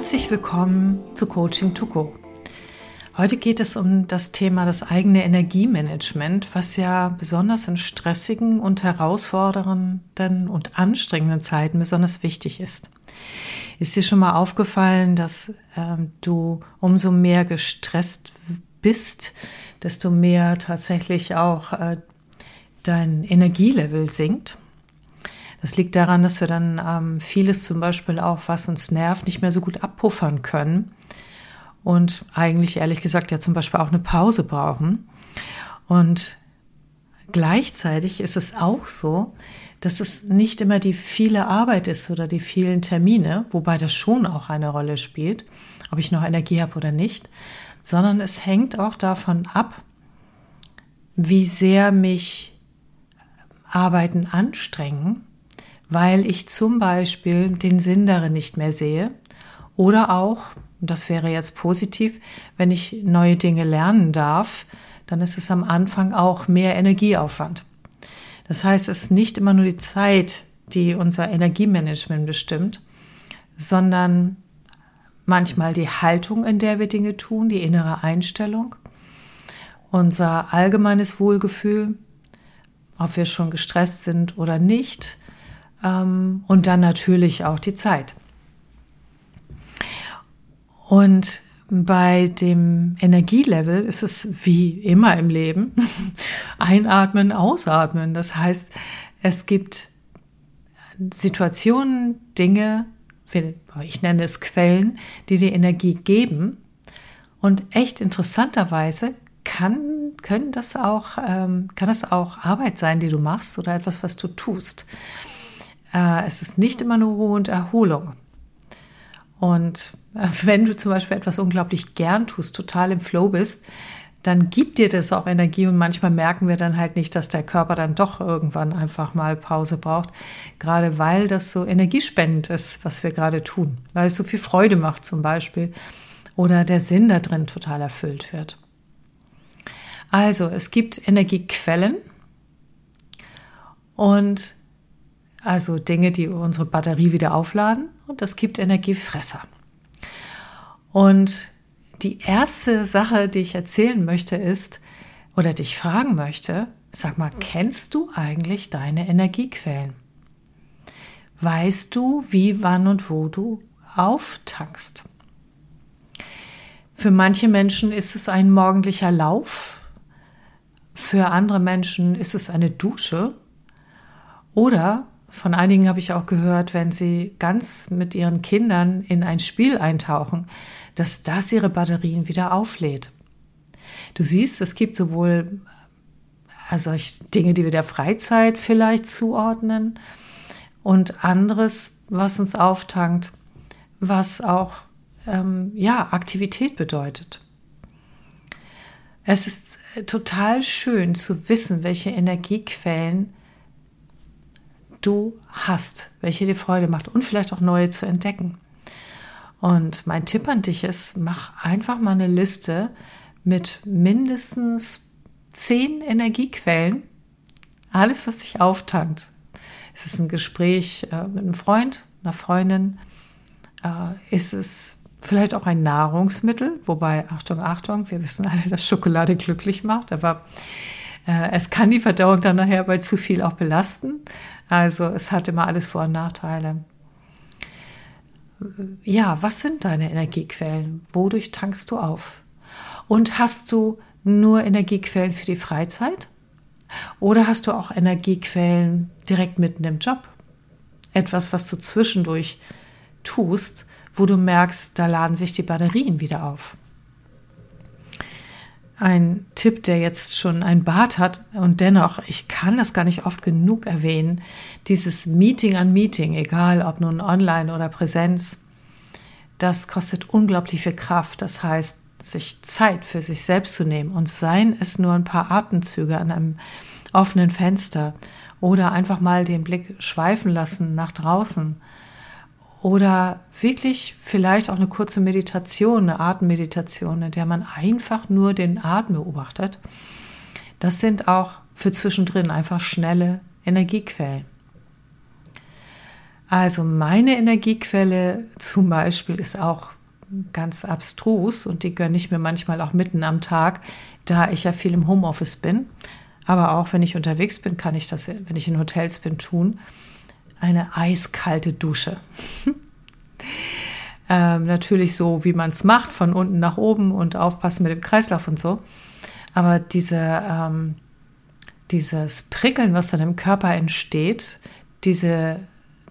Herzlich willkommen zu Coaching to Go. Heute geht es um das Thema das eigene Energiemanagement, was ja besonders in stressigen und herausfordernden und anstrengenden Zeiten besonders wichtig ist. Ist dir schon mal aufgefallen, dass äh, du umso mehr gestresst bist, desto mehr tatsächlich auch äh, dein Energielevel sinkt? Das liegt daran, dass wir dann ähm, vieles zum Beispiel auch, was uns nervt, nicht mehr so gut abpuffern können und eigentlich ehrlich gesagt ja zum Beispiel auch eine Pause brauchen. Und gleichzeitig ist es auch so, dass es nicht immer die viele Arbeit ist oder die vielen Termine, wobei das schon auch eine Rolle spielt, ob ich noch Energie habe oder nicht, sondern es hängt auch davon ab, wie sehr mich Arbeiten anstrengen weil ich zum Beispiel den Sinn darin nicht mehr sehe oder auch, das wäre jetzt positiv, wenn ich neue Dinge lernen darf, dann ist es am Anfang auch mehr Energieaufwand. Das heißt, es ist nicht immer nur die Zeit, die unser Energiemanagement bestimmt, sondern manchmal die Haltung, in der wir Dinge tun, die innere Einstellung, unser allgemeines Wohlgefühl, ob wir schon gestresst sind oder nicht, ähm, und dann natürlich auch die Zeit. Und bei dem Energielevel ist es wie immer im Leben einatmen, ausatmen. Das heißt, es gibt Situationen, Dinge, ich nenne es Quellen, die dir Energie geben. Und echt interessanterweise kann, können das auch, ähm, kann das auch Arbeit sein, die du machst oder etwas, was du tust. Äh, es ist nicht immer nur Ruhe und Erholung. Und äh, wenn du zum Beispiel etwas unglaublich gern tust, total im Flow bist, dann gibt dir das auch Energie und manchmal merken wir dann halt nicht, dass der Körper dann doch irgendwann einfach mal Pause braucht, gerade weil das so energiespendend ist, was wir gerade tun, weil es so viel Freude macht zum Beispiel. Oder der Sinn da drin total erfüllt wird. Also es gibt Energiequellen. Und also Dinge, die unsere Batterie wieder aufladen und es gibt Energiefresser. Und die erste Sache, die ich erzählen möchte, ist oder dich fragen möchte, sag mal, kennst du eigentlich deine Energiequellen? Weißt du, wie, wann und wo du auftankst? Für manche Menschen ist es ein morgendlicher Lauf, für andere Menschen ist es eine Dusche oder von einigen habe ich auch gehört, wenn sie ganz mit ihren Kindern in ein Spiel eintauchen, dass das ihre Batterien wieder auflädt. Du siehst, es gibt sowohl also Dinge, die wir der Freizeit vielleicht zuordnen und anderes, was uns auftankt, was auch ähm, ja Aktivität bedeutet. Es ist total schön zu wissen, welche Energiequellen du hast, welche dir Freude macht und vielleicht auch neue zu entdecken. Und mein Tipp an dich ist, mach einfach mal eine Liste mit mindestens zehn Energiequellen. Alles, was dich auftankt. Ist es ein Gespräch äh, mit einem Freund, einer Freundin? Äh, ist es vielleicht auch ein Nahrungsmittel? Wobei, Achtung, Achtung, wir wissen alle, dass Schokolade glücklich macht, aber es kann die Verdauung dann nachher bei zu viel auch belasten. Also es hat immer alles Vor- und Nachteile. Ja, was sind deine Energiequellen? Wodurch tankst du auf? Und hast du nur Energiequellen für die Freizeit? Oder hast du auch Energiequellen direkt mitten im Job? Etwas, was du zwischendurch tust, wo du merkst, da laden sich die Batterien wieder auf ein Tipp, der jetzt schon ein Bart hat und dennoch, ich kann das gar nicht oft genug erwähnen, dieses Meeting an Meeting, egal ob nun online oder Präsenz, das kostet unglaublich viel Kraft. Das heißt, sich Zeit für sich selbst zu nehmen und seien es nur ein paar Atemzüge an einem offenen Fenster oder einfach mal den Blick schweifen lassen nach draußen oder wirklich vielleicht auch eine kurze Meditation, eine Atemmeditation, in der man einfach nur den Atem beobachtet. Das sind auch für zwischendrin einfach schnelle Energiequellen. Also meine Energiequelle zum Beispiel ist auch ganz abstrus und die gönne ich mir manchmal auch mitten am Tag, da ich ja viel im Homeoffice bin. Aber auch wenn ich unterwegs bin, kann ich das, wenn ich in Hotels bin, tun. Eine eiskalte Dusche. ähm, natürlich so, wie man es macht, von unten nach oben und aufpassen mit dem Kreislauf und so. Aber diese, ähm, dieses Prickeln, was dann im Körper entsteht, diese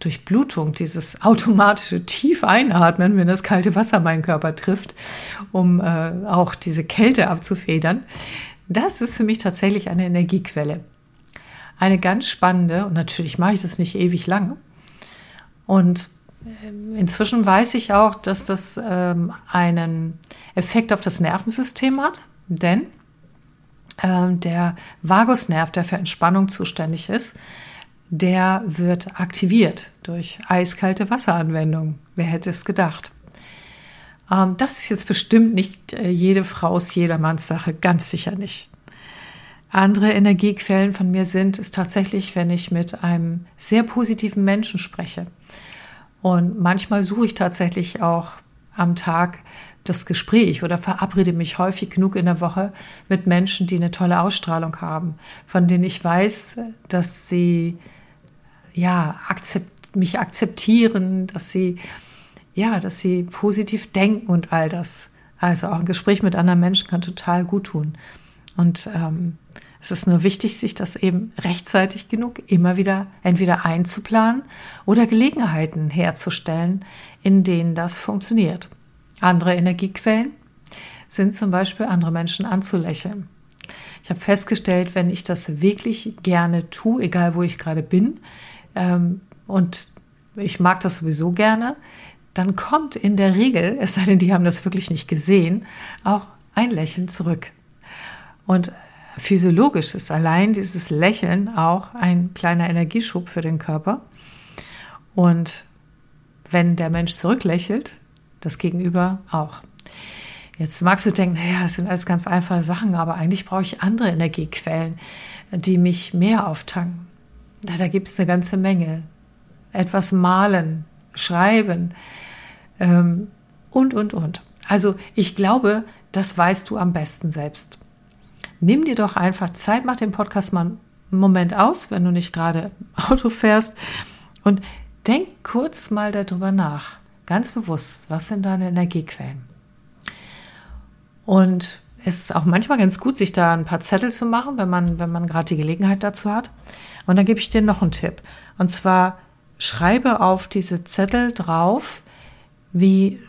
Durchblutung, dieses automatische tief einatmen, wenn das kalte Wasser meinen Körper trifft, um äh, auch diese Kälte abzufedern, das ist für mich tatsächlich eine Energiequelle. Eine ganz spannende, und natürlich mache ich das nicht ewig lang. Und inzwischen weiß ich auch, dass das ähm, einen Effekt auf das Nervensystem hat, denn ähm, der Vagusnerv, der für Entspannung zuständig ist, der wird aktiviert durch eiskalte Wasseranwendung. Wer hätte es gedacht? Ähm, das ist jetzt bestimmt nicht äh, jede Frau's, jedermanns Sache, ganz sicher nicht. Andere Energiequellen von mir sind es tatsächlich, wenn ich mit einem sehr positiven Menschen spreche. Und manchmal suche ich tatsächlich auch am Tag das Gespräch oder verabrede mich häufig genug in der Woche mit Menschen, die eine tolle Ausstrahlung haben, von denen ich weiß, dass sie ja akzept, mich akzeptieren, dass sie ja, dass sie positiv denken und all das. Also auch ein Gespräch mit anderen Menschen kann total gut tun. Und ähm, es ist nur wichtig, sich das eben rechtzeitig genug immer wieder entweder einzuplanen oder Gelegenheiten herzustellen, in denen das funktioniert. Andere Energiequellen sind zum Beispiel andere Menschen anzulächeln. Ich habe festgestellt, wenn ich das wirklich gerne tue, egal wo ich gerade bin, ähm, und ich mag das sowieso gerne, dann kommt in der Regel, es sei denn, die haben das wirklich nicht gesehen, auch ein Lächeln zurück. Und physiologisch ist allein dieses Lächeln auch ein kleiner Energieschub für den Körper. Und wenn der Mensch zurücklächelt, das Gegenüber auch. Jetzt magst du denken, naja, das sind alles ganz einfache Sachen, aber eigentlich brauche ich andere Energiequellen, die mich mehr auftanken. Ja, da gibt es eine ganze Menge. Etwas malen, schreiben ähm, und, und, und. Also ich glaube, das weißt du am besten selbst. Nimm dir doch einfach Zeit, mach den Podcast mal einen Moment aus, wenn du nicht gerade Auto fährst und denk kurz mal darüber nach ganz bewusst, was sind deine Energiequellen? Und es ist auch manchmal ganz gut, sich da ein paar Zettel zu machen, wenn man, wenn man gerade die Gelegenheit dazu hat. Und dann gebe ich dir noch einen Tipp. Und zwar schreibe auf diese Zettel drauf, wie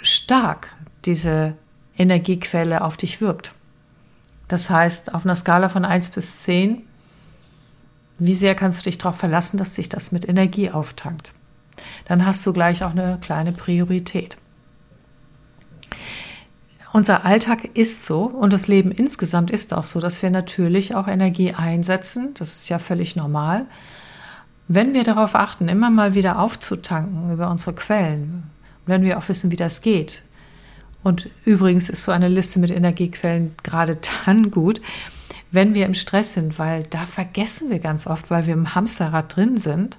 stark diese Energiequelle auf dich wirkt. Das heißt, auf einer Skala von 1 bis 10, wie sehr kannst du dich darauf verlassen, dass sich das mit Energie auftankt? dann hast du gleich auch eine kleine Priorität. Unser Alltag ist so und das Leben insgesamt ist auch so, dass wir natürlich auch Energie einsetzen. Das ist ja völlig normal. Wenn wir darauf achten, immer mal wieder aufzutanken über unsere Quellen, wenn wir auch wissen, wie das geht. Und übrigens ist so eine Liste mit Energiequellen gerade dann gut, wenn wir im Stress sind, weil da vergessen wir ganz oft, weil wir im Hamsterrad drin sind,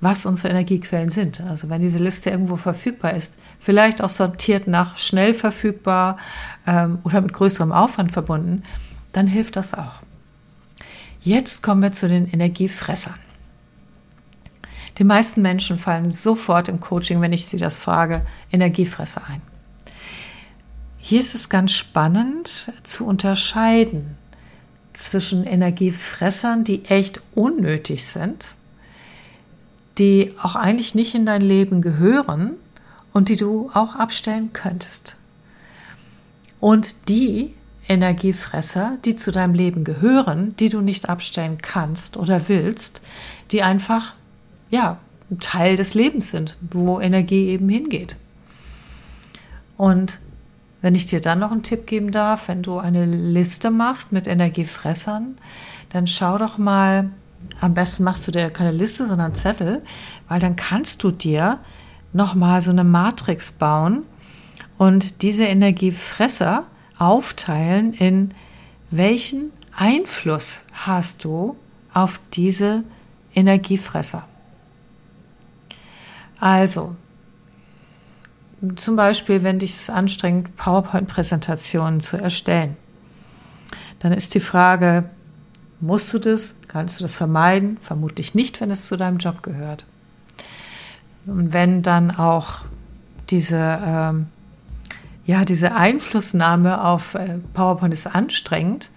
was unsere Energiequellen sind. Also wenn diese Liste irgendwo verfügbar ist, vielleicht auch sortiert nach schnell verfügbar ähm, oder mit größerem Aufwand verbunden, dann hilft das auch. Jetzt kommen wir zu den Energiefressern. Die meisten Menschen fallen sofort im Coaching, wenn ich sie das frage, Energiefresser ein. Hier ist es ganz spannend zu unterscheiden zwischen Energiefressern, die echt unnötig sind die auch eigentlich nicht in dein Leben gehören und die du auch abstellen könntest. Und die Energiefresser, die zu deinem Leben gehören, die du nicht abstellen kannst oder willst, die einfach, ja, ein Teil des Lebens sind, wo Energie eben hingeht. Und wenn ich dir dann noch einen Tipp geben darf, wenn du eine Liste machst mit Energiefressern, dann schau doch mal, am besten machst du dir keine Liste, sondern Zettel, weil dann kannst du dir nochmal so eine Matrix bauen und diese Energiefresser aufteilen in welchen Einfluss hast du auf diese Energiefresser. Also, zum Beispiel, wenn dich es anstrengt, PowerPoint-Präsentationen zu erstellen, dann ist die Frage, musst du das? Kannst du das vermeiden? Vermutlich nicht, wenn es zu deinem Job gehört. Und wenn dann auch diese, ähm, ja, diese Einflussnahme auf äh, PowerPoint ist anstrengend,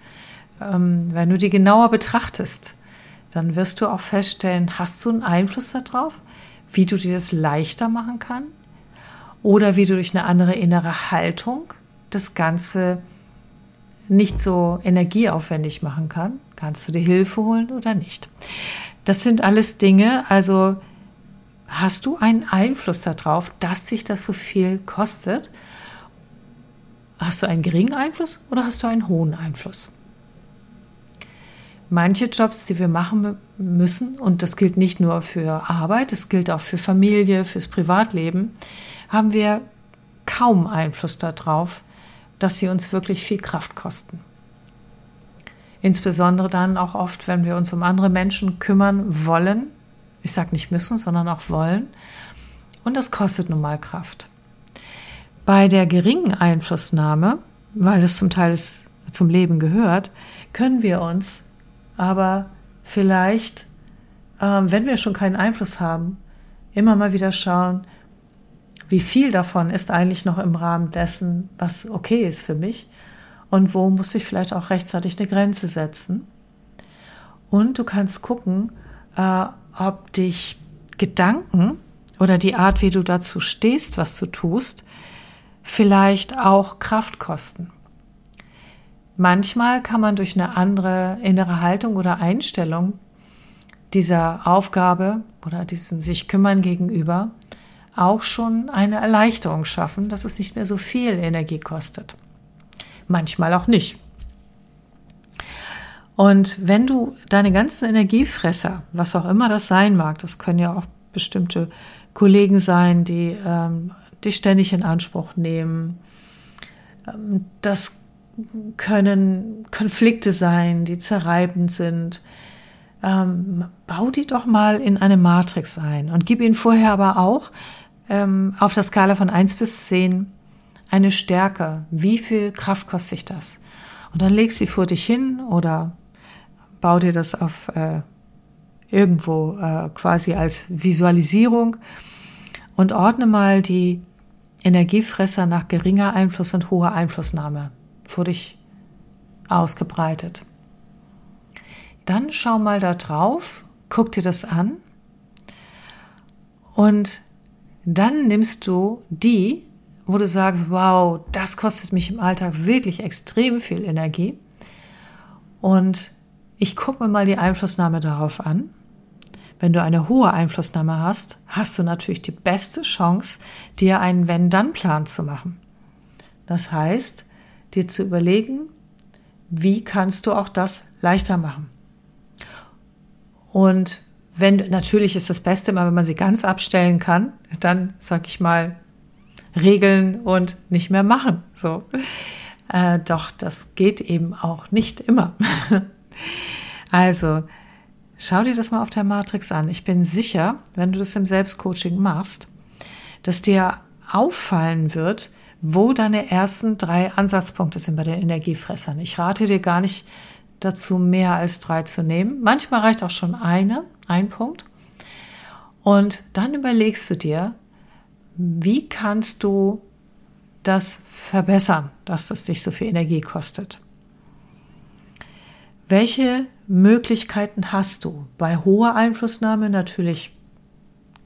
ähm, wenn du die genauer betrachtest, dann wirst du auch feststellen, hast du einen Einfluss darauf, wie du dir das leichter machen kann oder wie du durch eine andere innere Haltung das Ganze nicht so energieaufwendig machen kann. Kannst du dir Hilfe holen oder nicht? Das sind alles Dinge, also hast du einen Einfluss darauf, dass sich das so viel kostet? Hast du einen geringen Einfluss oder hast du einen hohen Einfluss? Manche Jobs, die wir machen müssen, und das gilt nicht nur für Arbeit, das gilt auch für Familie, fürs Privatleben, haben wir kaum Einfluss darauf, dass sie uns wirklich viel Kraft kosten. Insbesondere dann auch oft, wenn wir uns um andere Menschen kümmern wollen. Ich sage nicht müssen, sondern auch wollen. Und das kostet nun mal Kraft. Bei der geringen Einflussnahme, weil es zum Teil zum Leben gehört, können wir uns aber vielleicht, äh, wenn wir schon keinen Einfluss haben, immer mal wieder schauen, wie viel davon ist eigentlich noch im Rahmen dessen, was okay ist für mich und wo muss ich vielleicht auch rechtzeitig eine Grenze setzen. Und du kannst gucken, äh, ob dich Gedanken oder die Art, wie du dazu stehst, was du tust, vielleicht auch Kraft kosten. Manchmal kann man durch eine andere innere Haltung oder Einstellung dieser Aufgabe oder diesem sich kümmern gegenüber auch schon eine Erleichterung schaffen, dass es nicht mehr so viel Energie kostet. Manchmal auch nicht. Und wenn du deine ganzen Energiefresser, was auch immer das sein mag, das können ja auch bestimmte Kollegen sein, die ähm, dich ständig in Anspruch nehmen, ähm, das können Konflikte sein, die zerreibend sind. Ähm, bau die doch mal in eine Matrix ein und gib ihnen vorher aber auch ähm, auf der Skala von 1 bis 10 eine Stärke. Wie viel Kraft kostet sich das? Und dann leg sie vor dich hin oder bau dir das auf äh, irgendwo äh, quasi als Visualisierung und ordne mal die Energiefresser nach geringer Einfluss und hoher Einflussnahme vor dich ausgebreitet. Dann schau mal da drauf, guck dir das an und dann nimmst du die, wo du sagst, wow, das kostet mich im Alltag wirklich extrem viel Energie. Und ich gucke mir mal die Einflussnahme darauf an. Wenn du eine hohe Einflussnahme hast, hast du natürlich die beste Chance, dir einen Wenn-Dann-Plan zu machen. Das heißt, dir zu überlegen, wie kannst du auch das leichter machen. Und wenn, natürlich ist das Beste immer, wenn man sie ganz abstellen kann, dann sag ich mal, regeln und nicht mehr machen. So. Äh, doch, das geht eben auch nicht immer. also, schau dir das mal auf der Matrix an. Ich bin sicher, wenn du das im Selbstcoaching machst, dass dir auffallen wird, wo deine ersten drei Ansatzpunkte sind bei den Energiefressern. Ich rate dir gar nicht dazu, mehr als drei zu nehmen. Manchmal reicht auch schon eine, ein Punkt. Und dann überlegst du dir, wie kannst du das verbessern, dass das dich so viel Energie kostet? Welche Möglichkeiten hast du? Bei hoher Einflussnahme natürlich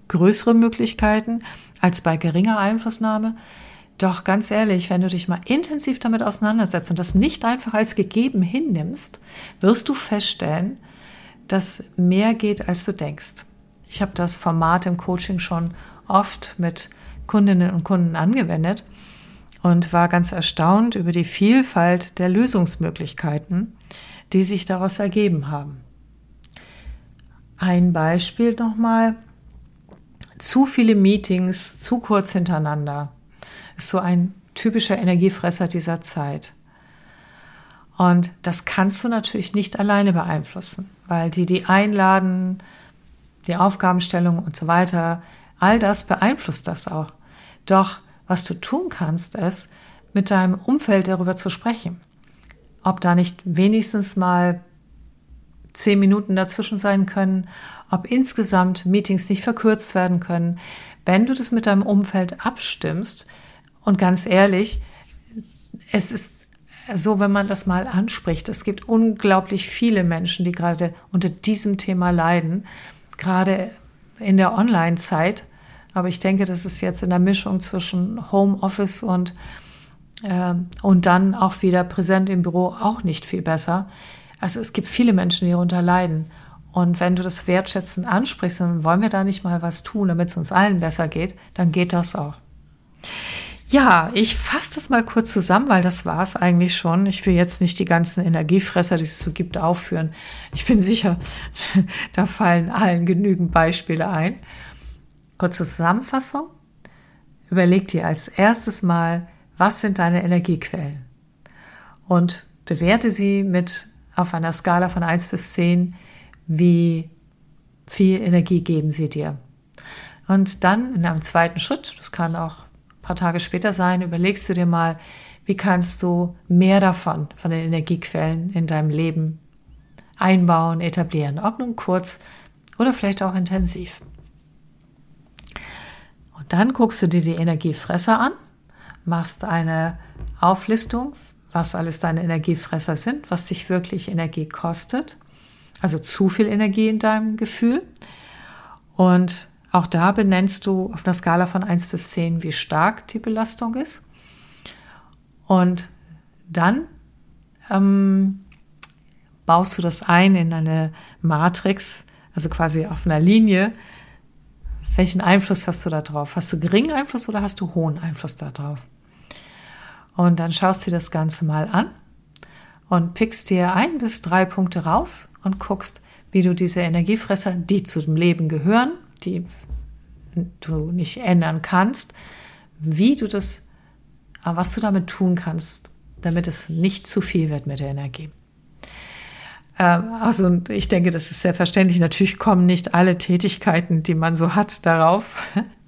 größere Möglichkeiten als bei geringer Einflussnahme. Doch ganz ehrlich, wenn du dich mal intensiv damit auseinandersetzt und das nicht einfach als gegeben hinnimmst, wirst du feststellen, dass mehr geht, als du denkst. Ich habe das Format im Coaching schon oft mit Kundinnen und Kunden angewendet und war ganz erstaunt über die Vielfalt der Lösungsmöglichkeiten, die sich daraus ergeben haben. Ein Beispiel nochmal. Zu viele Meetings, zu kurz hintereinander ist so ein typischer Energiefresser dieser Zeit. Und das kannst du natürlich nicht alleine beeinflussen, weil die, die einladen, die Aufgabenstellung und so weiter All das beeinflusst das auch. Doch was du tun kannst, ist, mit deinem Umfeld darüber zu sprechen. Ob da nicht wenigstens mal zehn Minuten dazwischen sein können, ob insgesamt Meetings nicht verkürzt werden können. Wenn du das mit deinem Umfeld abstimmst, und ganz ehrlich, es ist so, wenn man das mal anspricht, es gibt unglaublich viele Menschen, die gerade unter diesem Thema leiden, gerade in der Online-Zeit. Aber ich denke, das ist jetzt in der Mischung zwischen Homeoffice und, äh, und dann auch wieder präsent im Büro auch nicht viel besser. Also es gibt viele Menschen, die darunter leiden. Und wenn du das wertschätzend ansprichst, dann wollen wir da nicht mal was tun, damit es uns allen besser geht, dann geht das auch. Ja, ich fasse das mal kurz zusammen, weil das war es eigentlich schon. Ich will jetzt nicht die ganzen Energiefresser, die es so gibt, aufführen. Ich bin sicher, da fallen allen genügend Beispiele ein. Kurze Zusammenfassung. Überleg dir als erstes mal, was sind deine Energiequellen? Und bewerte sie mit auf einer Skala von 1 bis 10, wie viel Energie geben sie dir. Und dann in einem zweiten Schritt, das kann auch paar Tage später sein, überlegst du dir mal, wie kannst du mehr davon, von den Energiequellen in deinem Leben einbauen, etablieren, ob nun kurz oder vielleicht auch intensiv. Und dann guckst du dir die Energiefresser an, machst eine Auflistung, was alles deine Energiefresser sind, was dich wirklich Energie kostet, also zu viel Energie in deinem Gefühl. Und auch da benennst du auf einer Skala von 1 bis 10, wie stark die Belastung ist. Und dann ähm, baust du das ein in eine Matrix, also quasi auf einer Linie, welchen Einfluss hast du da drauf? Hast du geringen Einfluss oder hast du hohen Einfluss darauf? Und dann schaust du dir das Ganze mal an und pickst dir ein bis drei Punkte raus und guckst, wie du diese Energiefresser, die zu dem Leben gehören, die du nicht ändern kannst, wie du das, was du damit tun kannst, damit es nicht zu viel wird mit der Energie. Ähm, also ich denke, das ist sehr verständlich. Natürlich kommen nicht alle Tätigkeiten, die man so hat, darauf,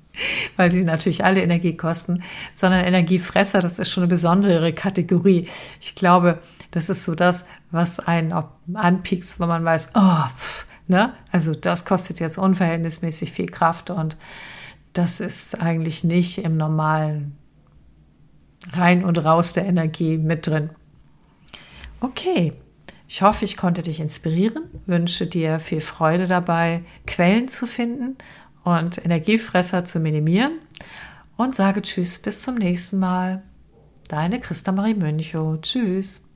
weil sie natürlich alle Energie kosten, sondern Energiefresser, das ist schon eine besondere Kategorie. Ich glaube, das ist so das, was einen anpiekst, wo man weiß, oh, pff, ne? Also das kostet jetzt unverhältnismäßig viel Kraft und das ist eigentlich nicht im normalen Rein und Raus der Energie mit drin. Okay, ich hoffe, ich konnte dich inspirieren, wünsche dir viel Freude dabei, Quellen zu finden und Energiefresser zu minimieren und sage Tschüss, bis zum nächsten Mal. Deine Christa Marie Möncho. Tschüss.